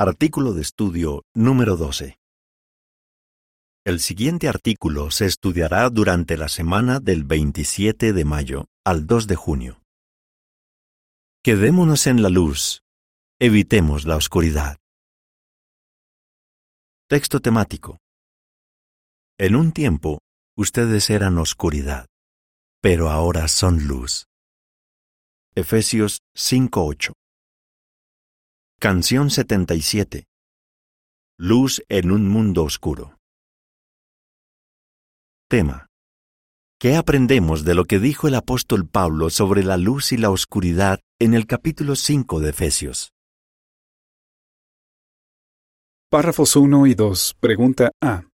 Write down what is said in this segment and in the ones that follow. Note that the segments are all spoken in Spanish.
Artículo de estudio número 12. El siguiente artículo se estudiará durante la semana del 27 de mayo al 2 de junio. Quedémonos en la luz. Evitemos la oscuridad. Texto temático. En un tiempo, ustedes eran oscuridad, pero ahora son luz. Efesios 5:8. Canción 77. Luz en un mundo oscuro. Tema. ¿Qué aprendemos de lo que dijo el apóstol Pablo sobre la luz y la oscuridad en el capítulo 5 de Efesios? Párrafos 1 y 2. Pregunta A.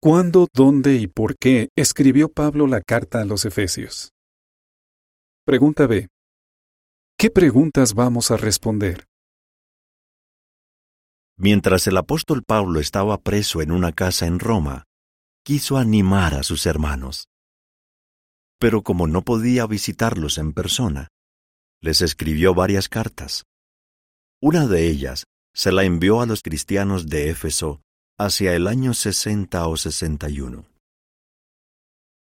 ¿Cuándo, dónde y por qué escribió Pablo la carta a los Efesios? Pregunta B. ¿Qué preguntas vamos a responder? Mientras el apóstol Pablo estaba preso en una casa en Roma, quiso animar a sus hermanos. Pero como no podía visitarlos en persona, les escribió varias cartas. Una de ellas se la envió a los cristianos de Éfeso hacia el año 60 o 61.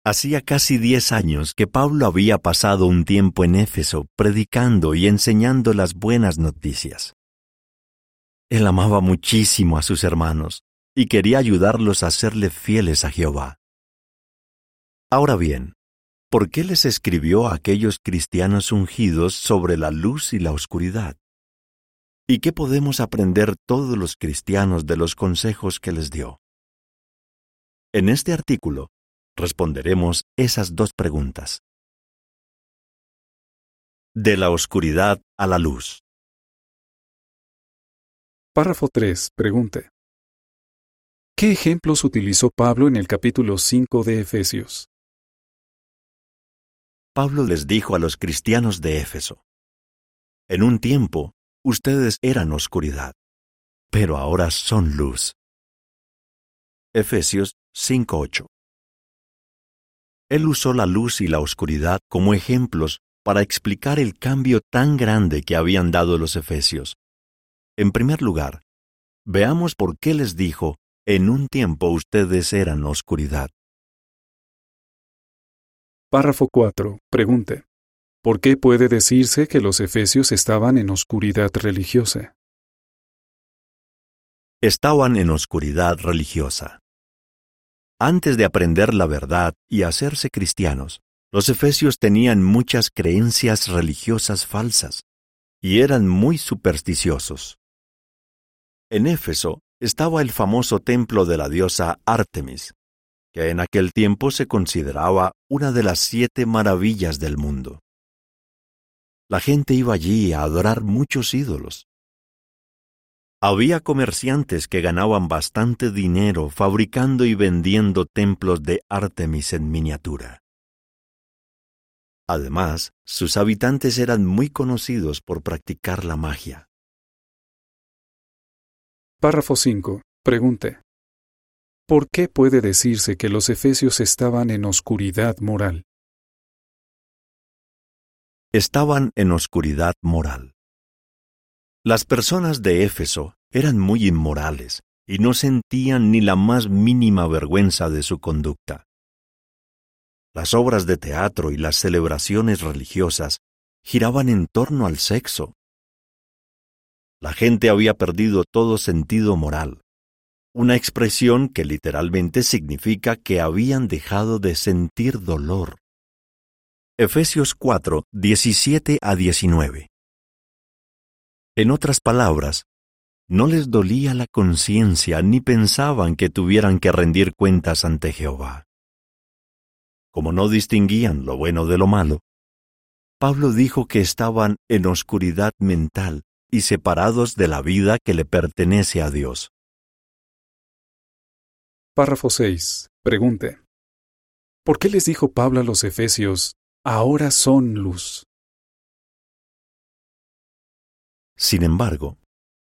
Hacía casi diez años que Pablo había pasado un tiempo en Éfeso predicando y enseñando las buenas noticias. Él amaba muchísimo a sus hermanos y quería ayudarlos a serle fieles a Jehová. Ahora bien, ¿por qué les escribió a aquellos cristianos ungidos sobre la luz y la oscuridad? ¿Y qué podemos aprender todos los cristianos de los consejos que les dio? En este artículo responderemos esas dos preguntas. De la oscuridad a la luz. Párrafo 3. Pregunte. ¿Qué ejemplos utilizó Pablo en el capítulo 5 de Efesios? Pablo les dijo a los cristianos de Éfeso, En un tiempo, ustedes eran oscuridad, pero ahora son luz. Efesios 5:8 Él usó la luz y la oscuridad como ejemplos para explicar el cambio tan grande que habían dado los efesios. En primer lugar, veamos por qué les dijo en un tiempo ustedes eran oscuridad. Párrafo 4. Pregunte. ¿Por qué puede decirse que los efesios estaban en oscuridad religiosa? Estaban en oscuridad religiosa. Antes de aprender la verdad y hacerse cristianos, los efesios tenían muchas creencias religiosas falsas y eran muy supersticiosos. En Éfeso estaba el famoso templo de la diosa Artemis, que en aquel tiempo se consideraba una de las siete maravillas del mundo. La gente iba allí a adorar muchos ídolos. Había comerciantes que ganaban bastante dinero fabricando y vendiendo templos de Artemis en miniatura. Además, sus habitantes eran muy conocidos por practicar la magia. Párrafo 5. Pregunte. ¿Por qué puede decirse que los efesios estaban en oscuridad moral? Estaban en oscuridad moral. Las personas de Éfeso eran muy inmorales y no sentían ni la más mínima vergüenza de su conducta. Las obras de teatro y las celebraciones religiosas giraban en torno al sexo, la gente había perdido todo sentido moral, una expresión que literalmente significa que habían dejado de sentir dolor. Efesios 4, 17 a 19. En otras palabras, no les dolía la conciencia ni pensaban que tuvieran que rendir cuentas ante Jehová. Como no distinguían lo bueno de lo malo, Pablo dijo que estaban en oscuridad mental y separados de la vida que le pertenece a Dios. Párrafo 6. Pregunte. ¿Por qué les dijo Pablo a los Efesios, ahora son luz? Sin embargo,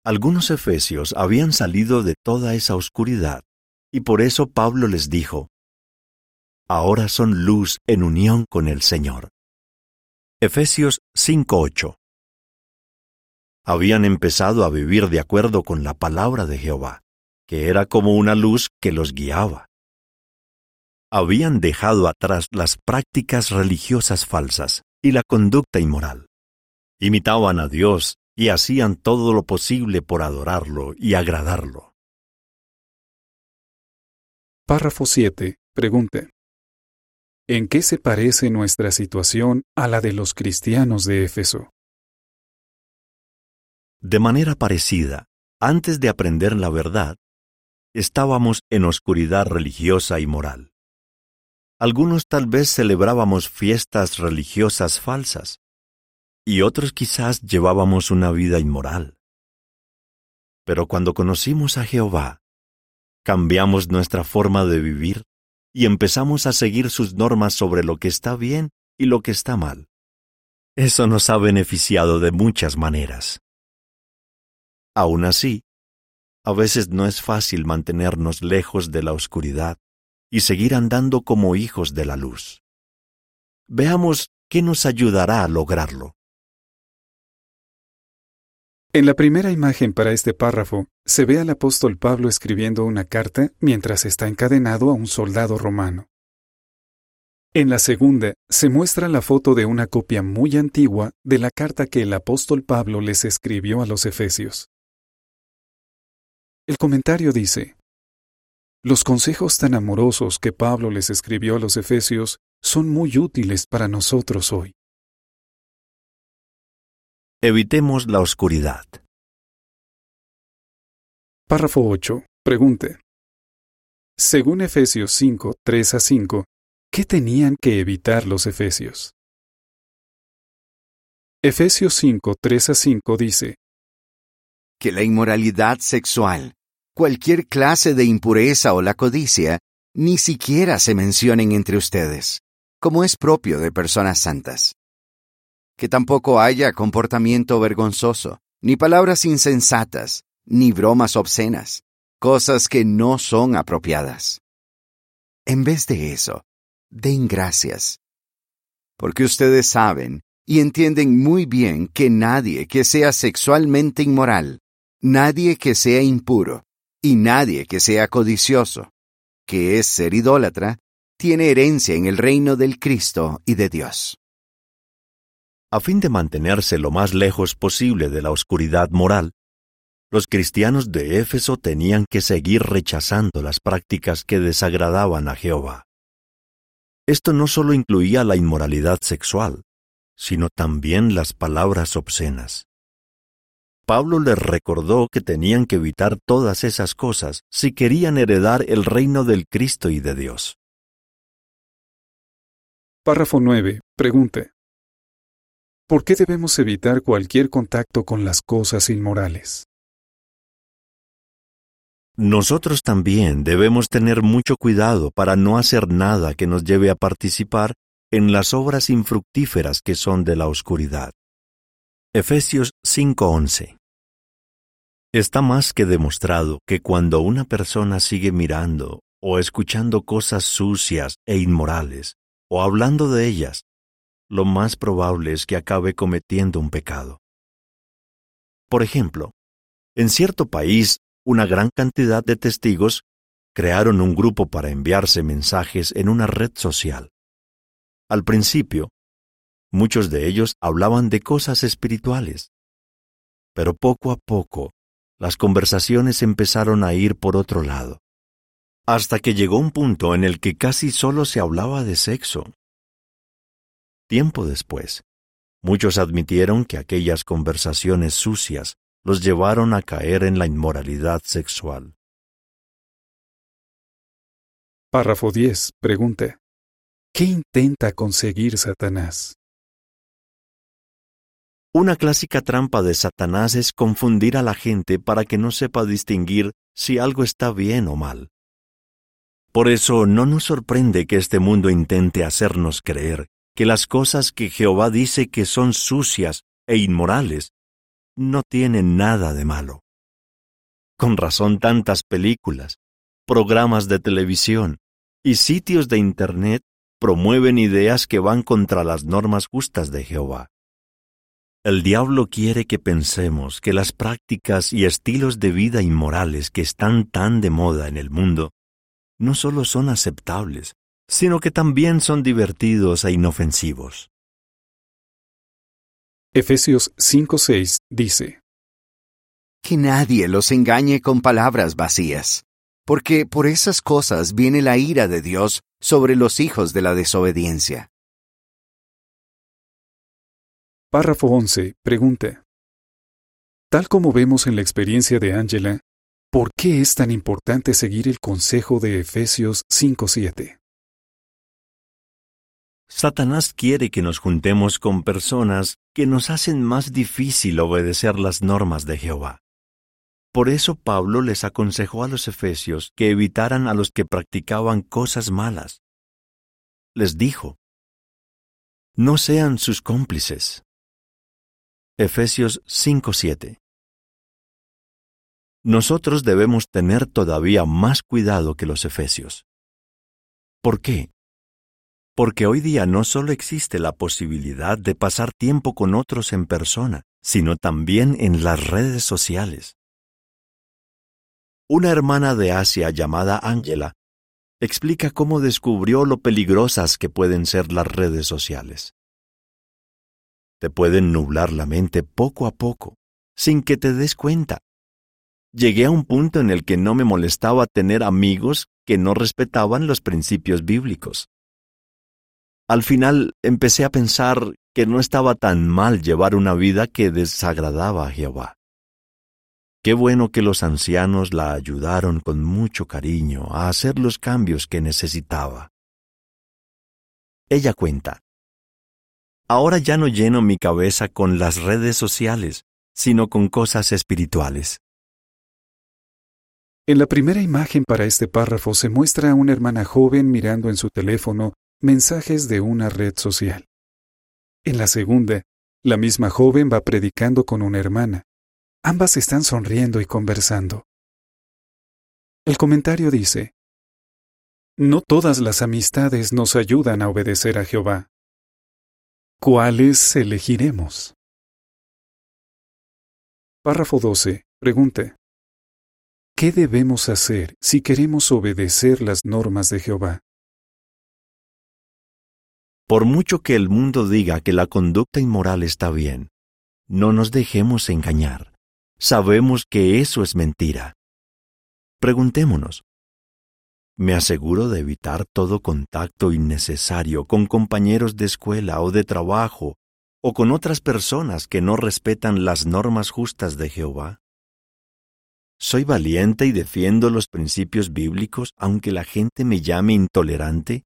algunos efesios habían salido de toda esa oscuridad, y por eso Pablo les dijo, ahora son luz en unión con el Señor. Efesios 5:8 habían empezado a vivir de acuerdo con la palabra de Jehová, que era como una luz que los guiaba. Habían dejado atrás las prácticas religiosas falsas y la conducta inmoral. Imitaban a Dios y hacían todo lo posible por adorarlo y agradarlo. Párrafo 7. Pregunta. ¿En qué se parece nuestra situación a la de los cristianos de Éfeso? De manera parecida, antes de aprender la verdad, estábamos en oscuridad religiosa y moral. Algunos tal vez celebrábamos fiestas religiosas falsas, y otros quizás llevábamos una vida inmoral. Pero cuando conocimos a Jehová, cambiamos nuestra forma de vivir y empezamos a seguir sus normas sobre lo que está bien y lo que está mal. Eso nos ha beneficiado de muchas maneras. Aún así, a veces no es fácil mantenernos lejos de la oscuridad y seguir andando como hijos de la luz. Veamos qué nos ayudará a lograrlo. En la primera imagen para este párrafo se ve al apóstol Pablo escribiendo una carta mientras está encadenado a un soldado romano. En la segunda se muestra la foto de una copia muy antigua de la carta que el apóstol Pablo les escribió a los Efesios. El comentario dice, Los consejos tan amorosos que Pablo les escribió a los Efesios son muy útiles para nosotros hoy. Evitemos la oscuridad. Párrafo 8. Pregunte. Según Efesios 5, 3 a 5, ¿qué tenían que evitar los Efesios? Efesios 5, 3 a 5 dice, Que la inmoralidad sexual, cualquier clase de impureza o la codicia, ni siquiera se mencionen entre ustedes, como es propio de personas santas que tampoco haya comportamiento vergonzoso, ni palabras insensatas, ni bromas obscenas, cosas que no son apropiadas. En vez de eso, den gracias. Porque ustedes saben y entienden muy bien que nadie que sea sexualmente inmoral, nadie que sea impuro, y nadie que sea codicioso, que es ser idólatra, tiene herencia en el reino del Cristo y de Dios a fin de mantenerse lo más lejos posible de la oscuridad moral, los cristianos de Éfeso tenían que seguir rechazando las prácticas que desagradaban a Jehová. Esto no solo incluía la inmoralidad sexual, sino también las palabras obscenas. Pablo les recordó que tenían que evitar todas esas cosas si querían heredar el reino del Cristo y de Dios. Párrafo 9. Pregunte. ¿Por qué debemos evitar cualquier contacto con las cosas inmorales? Nosotros también debemos tener mucho cuidado para no hacer nada que nos lleve a participar en las obras infructíferas que son de la oscuridad. Efesios 5:11 Está más que demostrado que cuando una persona sigue mirando o escuchando cosas sucias e inmorales, o hablando de ellas, lo más probable es que acabe cometiendo un pecado. Por ejemplo, en cierto país, una gran cantidad de testigos crearon un grupo para enviarse mensajes en una red social. Al principio, muchos de ellos hablaban de cosas espirituales, pero poco a poco las conversaciones empezaron a ir por otro lado, hasta que llegó un punto en el que casi solo se hablaba de sexo. Tiempo después, muchos admitieron que aquellas conversaciones sucias los llevaron a caer en la inmoralidad sexual. Párrafo 10. Pregunta. ¿Qué intenta conseguir Satanás? Una clásica trampa de Satanás es confundir a la gente para que no sepa distinguir si algo está bien o mal. Por eso no nos sorprende que este mundo intente hacernos creer que las cosas que Jehová dice que son sucias e inmorales no tienen nada de malo. Con razón tantas películas, programas de televisión y sitios de Internet promueven ideas que van contra las normas justas de Jehová. El diablo quiere que pensemos que las prácticas y estilos de vida inmorales que están tan de moda en el mundo no solo son aceptables, sino que también son divertidos e inofensivos. Efesios 5:6 dice, Que nadie los engañe con palabras vacías, porque por esas cosas viene la ira de Dios sobre los hijos de la desobediencia. Párrafo 11. Pregunta. Tal como vemos en la experiencia de Angela, ¿por qué es tan importante seguir el consejo de Efesios 5:7? Satanás quiere que nos juntemos con personas que nos hacen más difícil obedecer las normas de Jehová. Por eso Pablo les aconsejó a los efesios que evitaran a los que practicaban cosas malas. Les dijo, No sean sus cómplices. Efesios 5:7 Nosotros debemos tener todavía más cuidado que los efesios. ¿Por qué? Porque hoy día no solo existe la posibilidad de pasar tiempo con otros en persona, sino también en las redes sociales. Una hermana de Asia llamada Angela explica cómo descubrió lo peligrosas que pueden ser las redes sociales te pueden nublar la mente poco a poco, sin que te des cuenta. Llegué a un punto en el que no me molestaba tener amigos que no respetaban los principios bíblicos. Al final empecé a pensar que no estaba tan mal llevar una vida que desagradaba a Jehová. Qué bueno que los ancianos la ayudaron con mucho cariño a hacer los cambios que necesitaba. Ella cuenta, Ahora ya no lleno mi cabeza con las redes sociales, sino con cosas espirituales. En la primera imagen para este párrafo se muestra a una hermana joven mirando en su teléfono mensajes de una red social. En la segunda, la misma joven va predicando con una hermana. Ambas están sonriendo y conversando. El comentario dice, No todas las amistades nos ayudan a obedecer a Jehová. ¿Cuáles elegiremos? Párrafo 12. Pregunta. ¿Qué debemos hacer si queremos obedecer las normas de Jehová? Por mucho que el mundo diga que la conducta inmoral está bien, no nos dejemos engañar. Sabemos que eso es mentira. Preguntémonos, me aseguro de evitar todo contacto innecesario con compañeros de escuela o de trabajo o con otras personas que no respetan las normas justas de Jehová. ¿Soy valiente y defiendo los principios bíblicos aunque la gente me llame intolerante?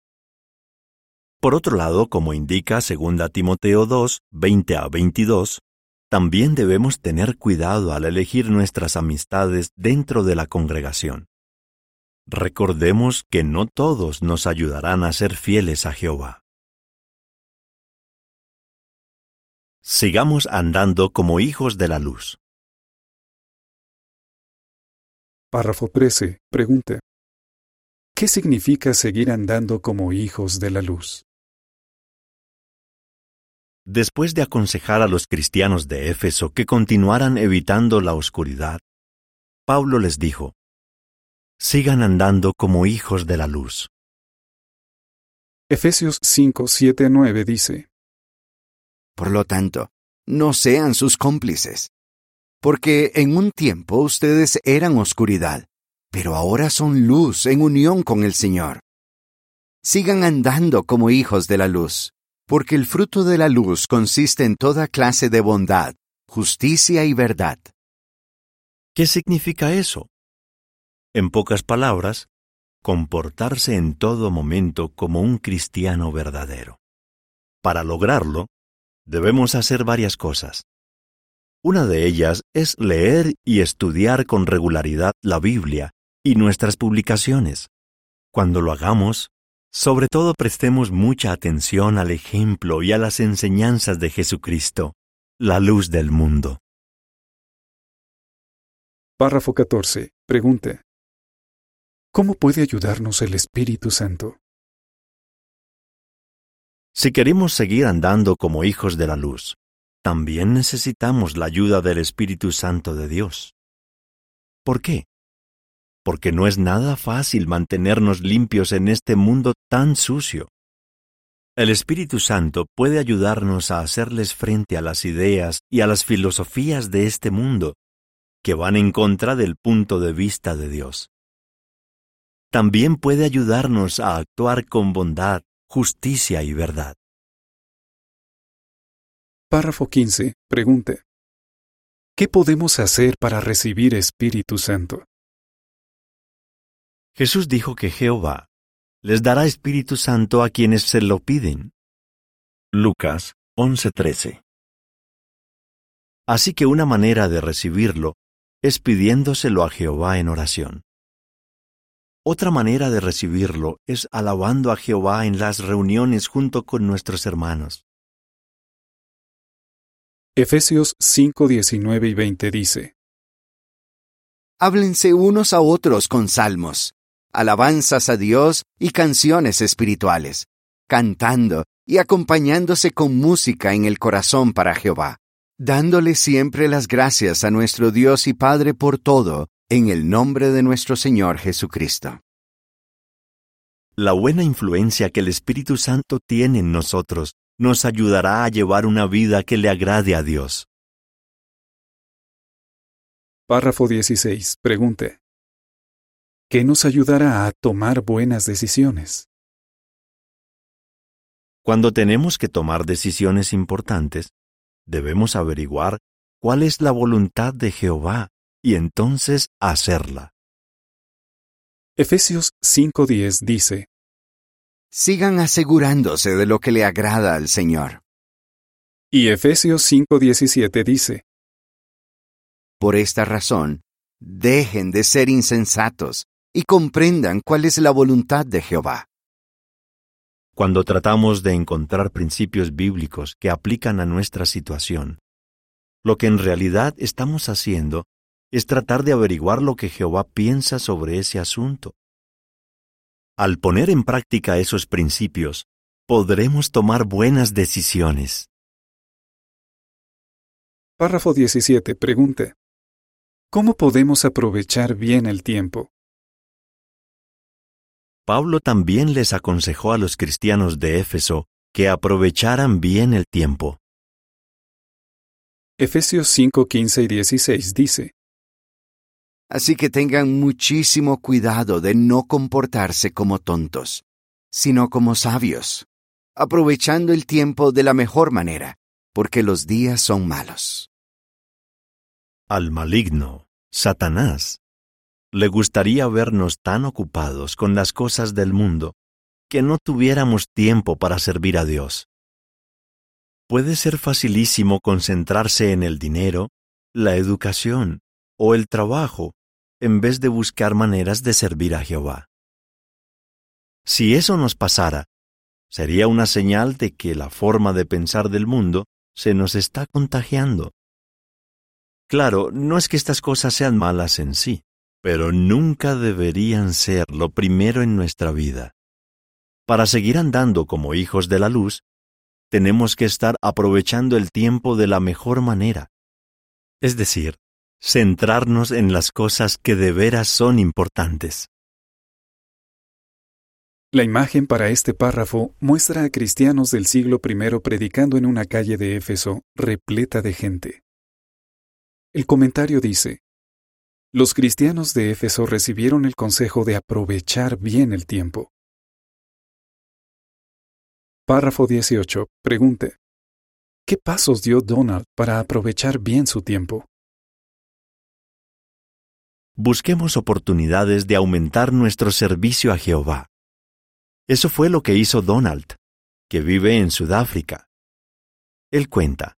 Por otro lado, como indica 2 Timoteo 2, 20 a 22, también debemos tener cuidado al elegir nuestras amistades dentro de la congregación. Recordemos que no todos nos ayudarán a ser fieles a Jehová. Sigamos andando como hijos de la luz. Párrafo 13. Pregunta. ¿Qué significa seguir andando como hijos de la luz? Después de aconsejar a los cristianos de Éfeso que continuaran evitando la oscuridad, Pablo les dijo, sigan andando como hijos de la luz. Efesios 5, 7, 9 dice, Por lo tanto, no sean sus cómplices, porque en un tiempo ustedes eran oscuridad, pero ahora son luz en unión con el Señor. Sigan andando como hijos de la luz, porque el fruto de la luz consiste en toda clase de bondad, justicia y verdad. ¿Qué significa eso? En pocas palabras, comportarse en todo momento como un cristiano verdadero. Para lograrlo, debemos hacer varias cosas. Una de ellas es leer y estudiar con regularidad la Biblia y nuestras publicaciones. Cuando lo hagamos, sobre todo prestemos mucha atención al ejemplo y a las enseñanzas de Jesucristo, la luz del mundo. Párrafo 14. Pregunta. ¿Cómo puede ayudarnos el Espíritu Santo? Si queremos seguir andando como hijos de la luz, también necesitamos la ayuda del Espíritu Santo de Dios. ¿Por qué? Porque no es nada fácil mantenernos limpios en este mundo tan sucio. El Espíritu Santo puede ayudarnos a hacerles frente a las ideas y a las filosofías de este mundo, que van en contra del punto de vista de Dios. También puede ayudarnos a actuar con bondad, justicia y verdad. Párrafo 15. Pregunte. ¿Qué podemos hacer para recibir Espíritu Santo? Jesús dijo que Jehová les dará Espíritu Santo a quienes se lo piden. Lucas 11:13. Así que una manera de recibirlo es pidiéndoselo a Jehová en oración. Otra manera de recibirlo es alabando a Jehová en las reuniones junto con nuestros hermanos. Efesios 5, 19 y 20 dice, Háblense unos a otros con salmos, alabanzas a Dios y canciones espirituales, cantando y acompañándose con música en el corazón para Jehová, dándole siempre las gracias a nuestro Dios y Padre por todo, en el nombre de nuestro Señor Jesucristo. La buena influencia que el Espíritu Santo tiene en nosotros nos ayudará a llevar una vida que le agrade a Dios. Párrafo 16. Pregunte. ¿Qué nos ayudará a tomar buenas decisiones? Cuando tenemos que tomar decisiones importantes, debemos averiguar cuál es la voluntad de Jehová y entonces hacerla. Efesios 5:10 dice, Sigan asegurándose de lo que le agrada al Señor. y Efesios 5:17 dice, Por esta razón, dejen de ser insensatos y comprendan cuál es la voluntad de Jehová. Cuando tratamos de encontrar principios bíblicos que aplican a nuestra situación, lo que en realidad estamos haciendo es tratar de averiguar lo que Jehová piensa sobre ese asunto. Al poner en práctica esos principios, podremos tomar buenas decisiones. Párrafo 17. Pregunte. ¿Cómo podemos aprovechar bien el tiempo? Pablo también les aconsejó a los cristianos de Éfeso que aprovecharan bien el tiempo. Efesios 5, 15 y 16 dice, Así que tengan muchísimo cuidado de no comportarse como tontos, sino como sabios, aprovechando el tiempo de la mejor manera, porque los días son malos. Al maligno, Satanás, le gustaría vernos tan ocupados con las cosas del mundo que no tuviéramos tiempo para servir a Dios. Puede ser facilísimo concentrarse en el dinero, la educación o el trabajo en vez de buscar maneras de servir a Jehová. Si eso nos pasara, sería una señal de que la forma de pensar del mundo se nos está contagiando. Claro, no es que estas cosas sean malas en sí, pero nunca deberían ser lo primero en nuestra vida. Para seguir andando como hijos de la luz, tenemos que estar aprovechando el tiempo de la mejor manera. Es decir, centrarnos en las cosas que de veras son importantes. La imagen para este párrafo muestra a cristianos del siglo I predicando en una calle de Éfeso repleta de gente. El comentario dice, Los cristianos de Éfeso recibieron el consejo de aprovechar bien el tiempo. Párrafo 18. Pregunte. ¿Qué pasos dio Donald para aprovechar bien su tiempo? Busquemos oportunidades de aumentar nuestro servicio a Jehová. Eso fue lo que hizo Donald, que vive en Sudáfrica. Él cuenta,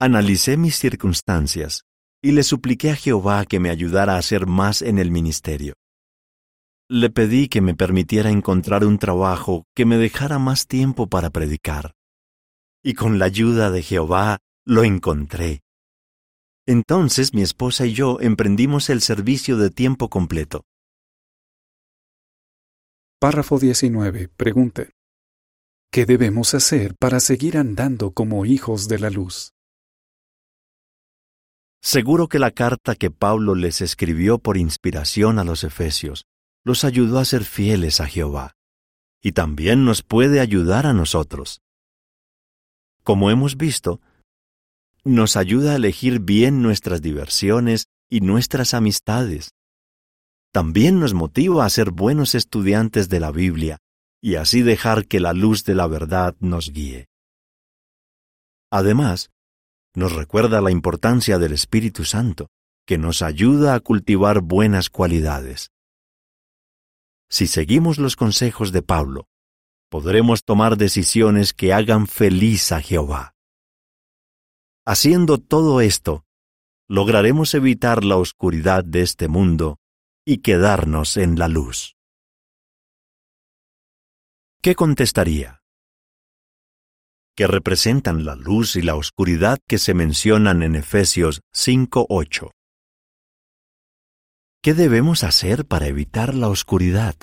Analicé mis circunstancias y le supliqué a Jehová que me ayudara a hacer más en el ministerio. Le pedí que me permitiera encontrar un trabajo que me dejara más tiempo para predicar. Y con la ayuda de Jehová lo encontré. Entonces mi esposa y yo emprendimos el servicio de tiempo completo. Párrafo 19. Pregunte. ¿Qué debemos hacer para seguir andando como hijos de la luz? Seguro que la carta que Pablo les escribió por inspiración a los Efesios los ayudó a ser fieles a Jehová, y también nos puede ayudar a nosotros. Como hemos visto, nos ayuda a elegir bien nuestras diversiones y nuestras amistades. También nos motiva a ser buenos estudiantes de la Biblia y así dejar que la luz de la verdad nos guíe. Además, nos recuerda la importancia del Espíritu Santo, que nos ayuda a cultivar buenas cualidades. Si seguimos los consejos de Pablo, podremos tomar decisiones que hagan feliz a Jehová. Haciendo todo esto, lograremos evitar la oscuridad de este mundo y quedarnos en la luz. ¿Qué contestaría? Que representan la luz y la oscuridad que se mencionan en Efesios 5.8. ¿Qué debemos hacer para evitar la oscuridad?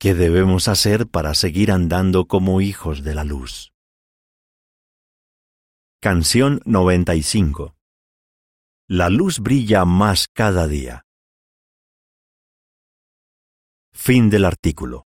¿Qué debemos hacer para seguir andando como hijos de la luz? Canción 95 La luz brilla más cada día. Fin del artículo.